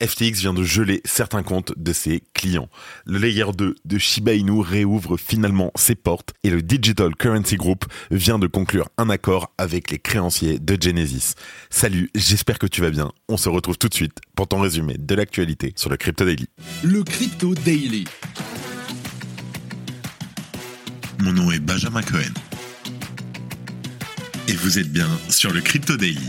FTX vient de geler certains comptes de ses clients. Le layer 2 de Shiba Inu réouvre finalement ses portes et le Digital Currency Group vient de conclure un accord avec les créanciers de Genesis. Salut, j'espère que tu vas bien. On se retrouve tout de suite pour ton résumé de l'actualité sur le Crypto Daily. Le Crypto Daily. Mon nom est Benjamin Cohen. Et vous êtes bien sur le Crypto Daily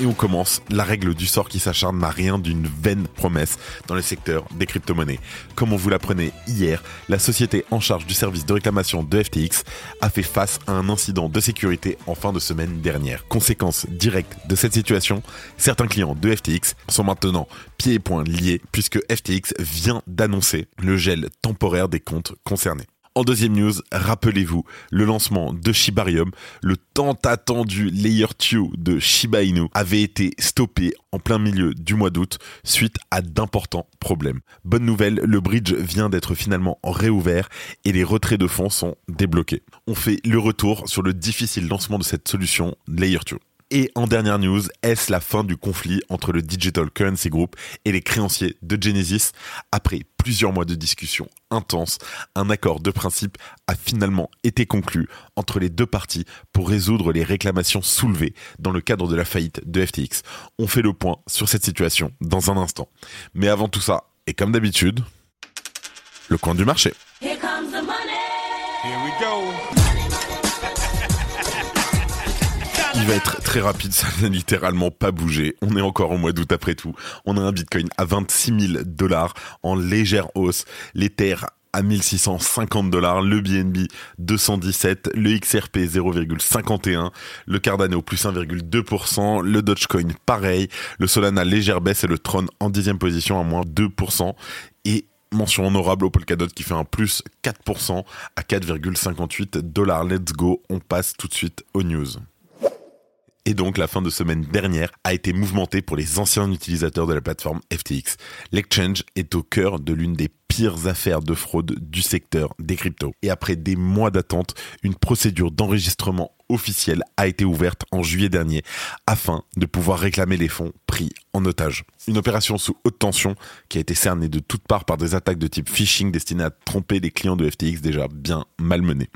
Et on commence. La règle du sort qui s'acharne n'a rien d'une vaine promesse dans le secteur des crypto-monnaies. Comme on vous l'apprenait hier, la société en charge du service de réclamation de FTX a fait face à un incident de sécurité en fin de semaine dernière. Conséquence directe de cette situation, certains clients de FTX sont maintenant pieds et poings liés puisque FTX vient d'annoncer le gel temporaire des comptes concernés. En deuxième news, rappelez-vous le lancement de Shibarium, le tant attendu Layer 2 de Shiba Inu avait été stoppé en plein milieu du mois d'août suite à d'importants problèmes. Bonne nouvelle, le bridge vient d'être finalement réouvert et les retraits de fonds sont débloqués. On fait le retour sur le difficile lancement de cette solution Layer 2. Et en dernière news, est-ce la fin du conflit entre le Digital Currency Group et les créanciers de Genesis Après plusieurs mois de discussions intenses, un accord de principe a finalement été conclu entre les deux parties pour résoudre les réclamations soulevées dans le cadre de la faillite de FTX. On fait le point sur cette situation dans un instant. Mais avant tout ça, et comme d'habitude, le coin du marché. Here comes the money. Here we go. Va être très rapide, ça n'a littéralement pas bougé. On est encore au mois d'août après tout. On a un bitcoin à 26 000 dollars en légère hausse. L'Ether à 1650 dollars, le BNB 217, le XRP 0,51, le Cardano plus 1,2%, le Dogecoin pareil, le Solana légère baisse et le Tron en dixième position à moins 2%. Et mention honorable au Polkadot qui fait un plus 4% à 4,58 dollars. Let's go, on passe tout de suite aux news. Et donc, la fin de semaine dernière a été mouvementée pour les anciens utilisateurs de la plateforme FTX. L'exchange est au cœur de l'une des pires affaires de fraude du secteur des cryptos. Et après des mois d'attente, une procédure d'enregistrement officielle a été ouverte en juillet dernier afin de pouvoir réclamer les fonds pris en otage. Une opération sous haute tension qui a été cernée de toutes parts par des attaques de type phishing destinées à tromper les clients de FTX déjà bien malmenés.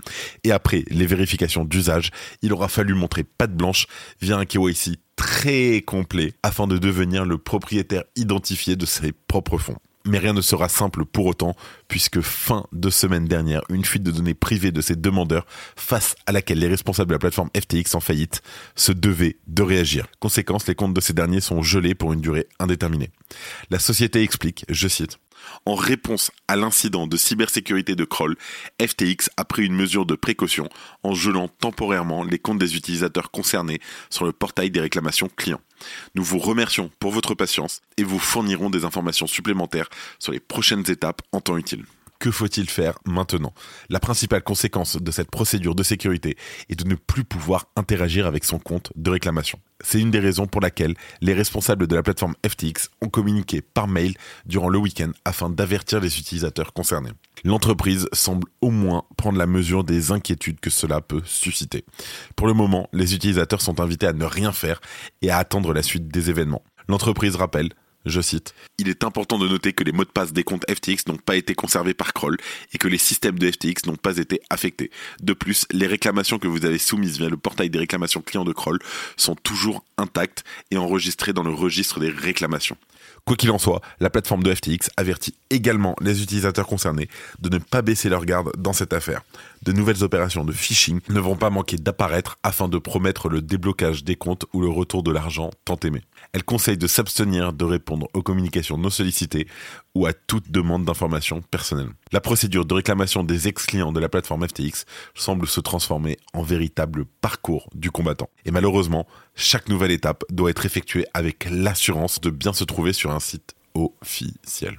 Et après les vérifications d'usage, il aura fallu montrer patte blanche via un KYC très complet afin de devenir le propriétaire identifié de ses propres fonds. Mais rien ne sera simple pour autant, puisque fin de semaine dernière, une fuite de données privées de ces demandeurs, face à laquelle les responsables de la plateforme FTX en faillite se devaient de réagir. Conséquence, les comptes de ces derniers sont gelés pour une durée indéterminée. La société explique, je cite, en réponse à l'incident de cybersécurité de Kroll, FTX a pris une mesure de précaution en gelant temporairement les comptes des utilisateurs concernés sur le portail des réclamations clients. Nous vous remercions pour votre patience et vous fournirons des informations supplémentaires sur les prochaines étapes en temps utile. Que faut-il faire maintenant? La principale conséquence de cette procédure de sécurité est de ne plus pouvoir interagir avec son compte de réclamation. C'est une des raisons pour laquelle les responsables de la plateforme FTX ont communiqué par mail durant le week-end afin d'avertir les utilisateurs concernés. L'entreprise semble au moins prendre la mesure des inquiétudes que cela peut susciter. Pour le moment, les utilisateurs sont invités à ne rien faire et à attendre la suite des événements. L'entreprise rappelle je cite, Il est important de noter que les mots de passe des comptes FTX n'ont pas été conservés par Kroll et que les systèmes de FTX n'ont pas été affectés. De plus, les réclamations que vous avez soumises via le portail des réclamations clients de Kroll sont toujours intactes et enregistrées dans le registre des réclamations. Quoi qu'il en soit, la plateforme de FTX avertit également les utilisateurs concernés de ne pas baisser leur garde dans cette affaire. De nouvelles opérations de phishing ne vont pas manquer d'apparaître afin de promettre le déblocage des comptes ou le retour de l'argent tant aimé. Elle conseille de s'abstenir de répondre aux communications non sollicitées ou à toute demande d'information personnelle. La procédure de réclamation des ex-clients de la plateforme FTX semble se transformer en véritable parcours du combattant. Et malheureusement, chaque nouvelle étape doit être effectuée avec l'assurance de bien se trouver sur un site officiel.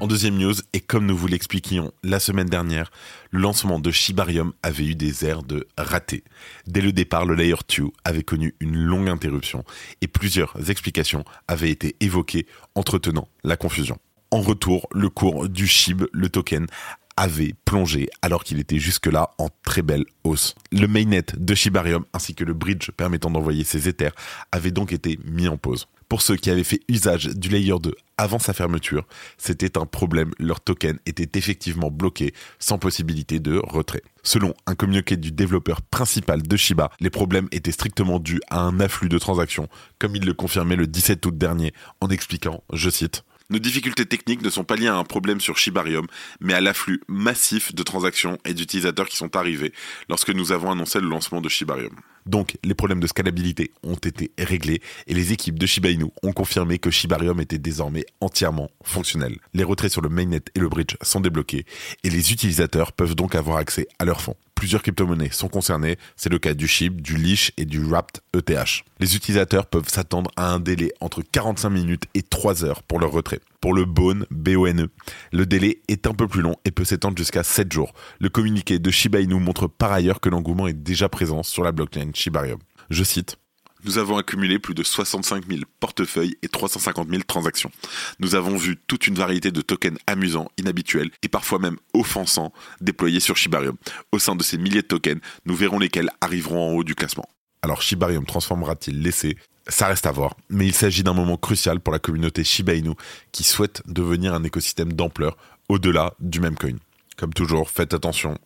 En deuxième news, et comme nous vous l'expliquions la semaine dernière, le lancement de Shibarium avait eu des airs de raté. Dès le départ, le Layer 2 avait connu une longue interruption et plusieurs explications avaient été évoquées entretenant la confusion. En retour, le cours du SHIB, le token, avait plongé alors qu'il était jusque-là en très belle hausse. Le mainnet de Shibarium ainsi que le bridge permettant d'envoyer ses Ethers avaient donc été mis en pause. Pour ceux qui avaient fait usage du Layer 2 avant sa fermeture, c'était un problème, leur token était effectivement bloqué sans possibilité de retrait. Selon un communiqué du développeur principal de Shiba, les problèmes étaient strictement dus à un afflux de transactions, comme il le confirmait le 17 août dernier en expliquant, je cite, nos difficultés techniques ne sont pas liées à un problème sur Shibarium, mais à l'afflux massif de transactions et d'utilisateurs qui sont arrivés lorsque nous avons annoncé le lancement de Shibarium. Donc, les problèmes de scalabilité ont été réglés et les équipes de Shiba Inu ont confirmé que Shibarium était désormais entièrement fonctionnel. Les retraits sur le mainnet et le bridge sont débloqués et les utilisateurs peuvent donc avoir accès à leurs fonds. Plusieurs crypto-monnaies sont concernées, c'est le cas du SHIB, du LISH et du WRAPT ETH. Les utilisateurs peuvent s'attendre à un délai entre 45 minutes et 3 heures pour leur retrait. Pour le BONE, B-O-N-E, le délai est un peu plus long et peut s'étendre jusqu'à 7 jours. Le communiqué de Shiba Inu montre par ailleurs que l'engouement est déjà présent sur la blockchain Shibarium. Je cite. Nous avons accumulé plus de 65 000 portefeuilles et 350 000 transactions. Nous avons vu toute une variété de tokens amusants, inhabituels et parfois même offensants déployés sur Shibarium. Au sein de ces milliers de tokens, nous verrons lesquels arriveront en haut du classement. Alors Shibarium transformera-t-il l'essai? Ça reste à voir, mais il s'agit d'un moment crucial pour la communauté Shiba Inu qui souhaite devenir un écosystème d'ampleur au-delà du même coin. Comme toujours, faites attention,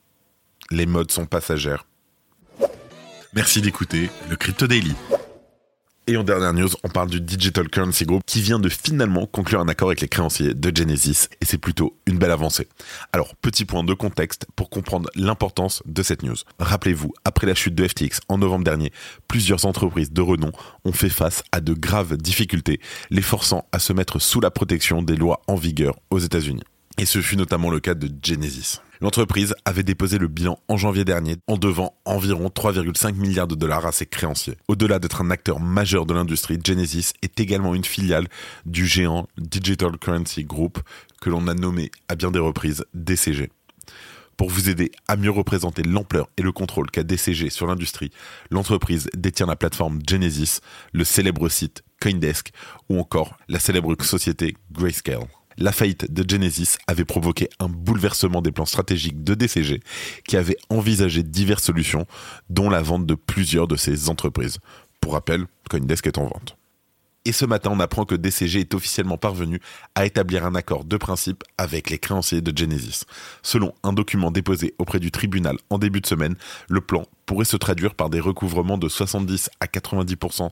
les modes sont passagères. Merci d'écouter le Crypto Daily. Et en dernière news, on parle du Digital Currency Group qui vient de finalement conclure un accord avec les créanciers de Genesis et c'est plutôt une belle avancée. Alors, petit point de contexte pour comprendre l'importance de cette news. Rappelez-vous, après la chute de FTX en novembre dernier, plusieurs entreprises de renom ont fait face à de graves difficultés, les forçant à se mettre sous la protection des lois en vigueur aux États-Unis. Et ce fut notamment le cas de Genesis. L'entreprise avait déposé le bilan en janvier dernier en devant environ 3,5 milliards de dollars à ses créanciers. Au-delà d'être un acteur majeur de l'industrie, Genesis est également une filiale du géant Digital Currency Group que l'on a nommé à bien des reprises DCG. Pour vous aider à mieux représenter l'ampleur et le contrôle qu'a DCG sur l'industrie, l'entreprise détient la plateforme Genesis, le célèbre site Coindesk ou encore la célèbre société Grayscale. La faillite de Genesis avait provoqué un bouleversement des plans stratégiques de DCG qui avait envisagé diverses solutions, dont la vente de plusieurs de ces entreprises. Pour rappel, Coindesk est en vente. Et ce matin, on apprend que DCG est officiellement parvenu à établir un accord de principe avec les créanciers de Genesis. Selon un document déposé auprès du tribunal en début de semaine, le plan pourrait se traduire par des recouvrements de 70 à 90%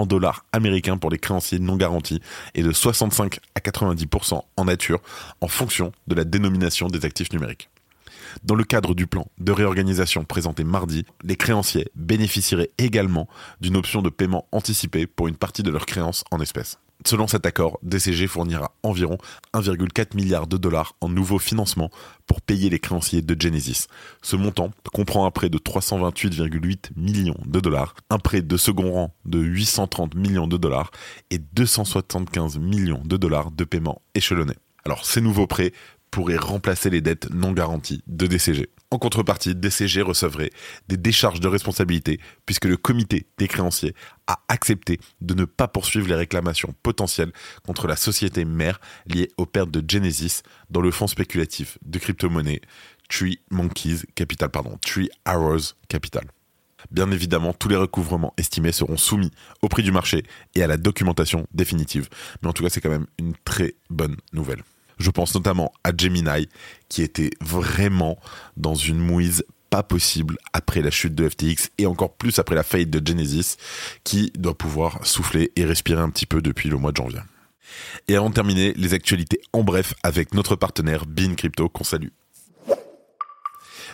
en dollars américains pour les créanciers non garantis et de 65 à 90% en nature en fonction de la dénomination des actifs numériques. Dans le cadre du plan de réorganisation présenté mardi, les créanciers bénéficieraient également d'une option de paiement anticipé pour une partie de leurs créances en espèces. Selon cet accord, DCG fournira environ 1,4 milliard de dollars en nouveaux financements pour payer les créanciers de Genesis. Ce montant comprend un prêt de 328,8 millions de dollars, un prêt de second rang de 830 millions de dollars et 275 millions de dollars de paiement échelonné. Alors ces nouveaux prêts pourrait remplacer les dettes non garanties de DCG. En contrepartie, DCG recevrait des décharges de responsabilité puisque le comité des créanciers a accepté de ne pas poursuivre les réclamations potentielles contre la société mère liée aux pertes de Genesis dans le fonds spéculatif de crypto-monnaie Tree Monkeys Capital, pardon, Tree Arrows Capital. Bien évidemment, tous les recouvrements estimés seront soumis au prix du marché et à la documentation définitive. Mais en tout cas, c'est quand même une très bonne nouvelle. Je pense notamment à Gemini, qui était vraiment dans une mouise pas possible après la chute de FTX et encore plus après la faillite de Genesis, qui doit pouvoir souffler et respirer un petit peu depuis le mois de janvier. Et avant de terminer, les actualités en bref avec notre partenaire Bean Crypto qu'on salue.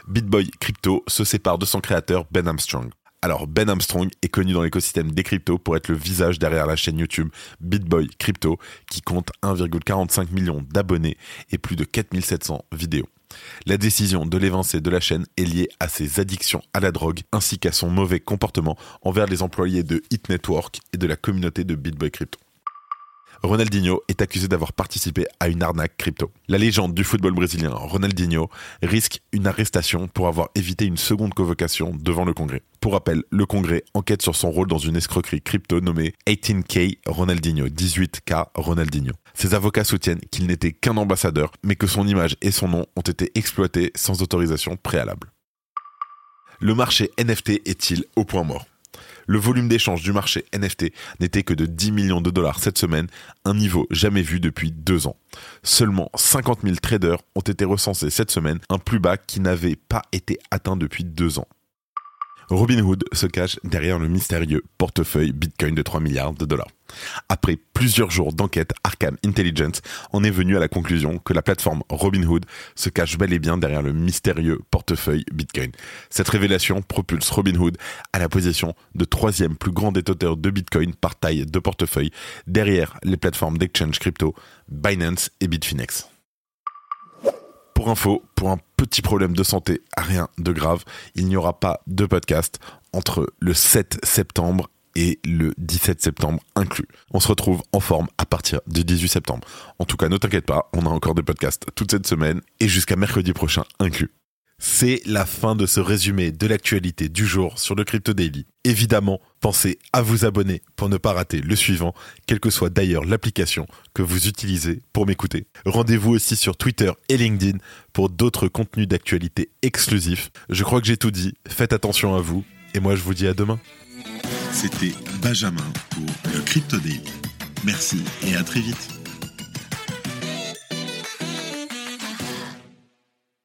BitBoy Crypto se sépare de son créateur Ben Armstrong. Alors Ben Armstrong est connu dans l'écosystème des cryptos pour être le visage derrière la chaîne YouTube BitBoy Crypto qui compte 1,45 million d'abonnés et plus de 4700 vidéos. La décision de l'évincer de la chaîne est liée à ses addictions à la drogue ainsi qu'à son mauvais comportement envers les employés de Hit Network et de la communauté de BitBoy Crypto. Ronaldinho est accusé d'avoir participé à une arnaque crypto. La légende du football brésilien, Ronaldinho, risque une arrestation pour avoir évité une seconde convocation devant le Congrès. Pour rappel, le Congrès enquête sur son rôle dans une escroquerie crypto nommée 18K Ronaldinho, 18K Ronaldinho. Ses avocats soutiennent qu'il n'était qu'un ambassadeur, mais que son image et son nom ont été exploités sans autorisation préalable. Le marché NFT est-il au point mort? Le volume d'échange du marché NFT n'était que de 10 millions de dollars cette semaine, un niveau jamais vu depuis deux ans. Seulement 50 000 traders ont été recensés cette semaine, un plus bas qui n'avait pas été atteint depuis deux ans. Robinhood se cache derrière le mystérieux portefeuille Bitcoin de 3 milliards de dollars. Après plusieurs jours d'enquête, Arkham Intelligence en est venu à la conclusion que la plateforme Robinhood se cache bel et bien derrière le mystérieux portefeuille Bitcoin. Cette révélation propulse Robinhood à la position de troisième plus grand détenteur de Bitcoin par taille de portefeuille, derrière les plateformes d'exchange crypto Binance et Bitfinex. Pour info, pour un petit problème de santé, rien de grave, il n'y aura pas de podcast entre le 7 septembre et le 17 septembre inclus. On se retrouve en forme à partir du 18 septembre. En tout cas, ne t'inquiète pas, on a encore des podcasts toute cette semaine et jusqu'à mercredi prochain inclus. C'est la fin de ce résumé de l'actualité du jour sur le Crypto Daily. Évidemment, pensez à vous abonner pour ne pas rater le suivant, quelle que soit d'ailleurs l'application que vous utilisez pour m'écouter. Rendez-vous aussi sur Twitter et LinkedIn pour d'autres contenus d'actualité exclusifs. Je crois que j'ai tout dit, faites attention à vous, et moi je vous dis à demain. C'était Benjamin pour le Crypto. Merci et à très vite.